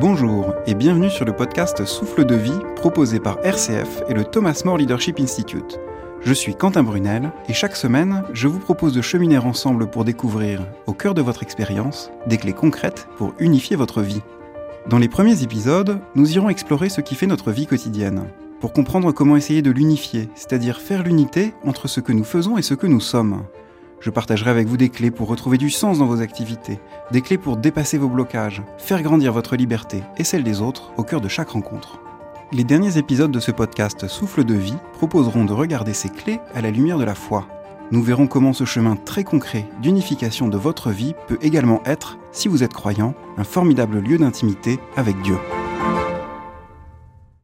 Bonjour et bienvenue sur le podcast Souffle de vie proposé par RCF et le Thomas More Leadership Institute. Je suis Quentin Brunel et chaque semaine, je vous propose de cheminer ensemble pour découvrir, au cœur de votre expérience, des clés concrètes pour unifier votre vie. Dans les premiers épisodes, nous irons explorer ce qui fait notre vie quotidienne, pour comprendre comment essayer de l'unifier, c'est-à-dire faire l'unité entre ce que nous faisons et ce que nous sommes. Je partagerai avec vous des clés pour retrouver du sens dans vos activités, des clés pour dépasser vos blocages, faire grandir votre liberté et celle des autres au cœur de chaque rencontre. Les derniers épisodes de ce podcast Souffle de vie proposeront de regarder ces clés à la lumière de la foi. Nous verrons comment ce chemin très concret d'unification de votre vie peut également être, si vous êtes croyant, un formidable lieu d'intimité avec Dieu.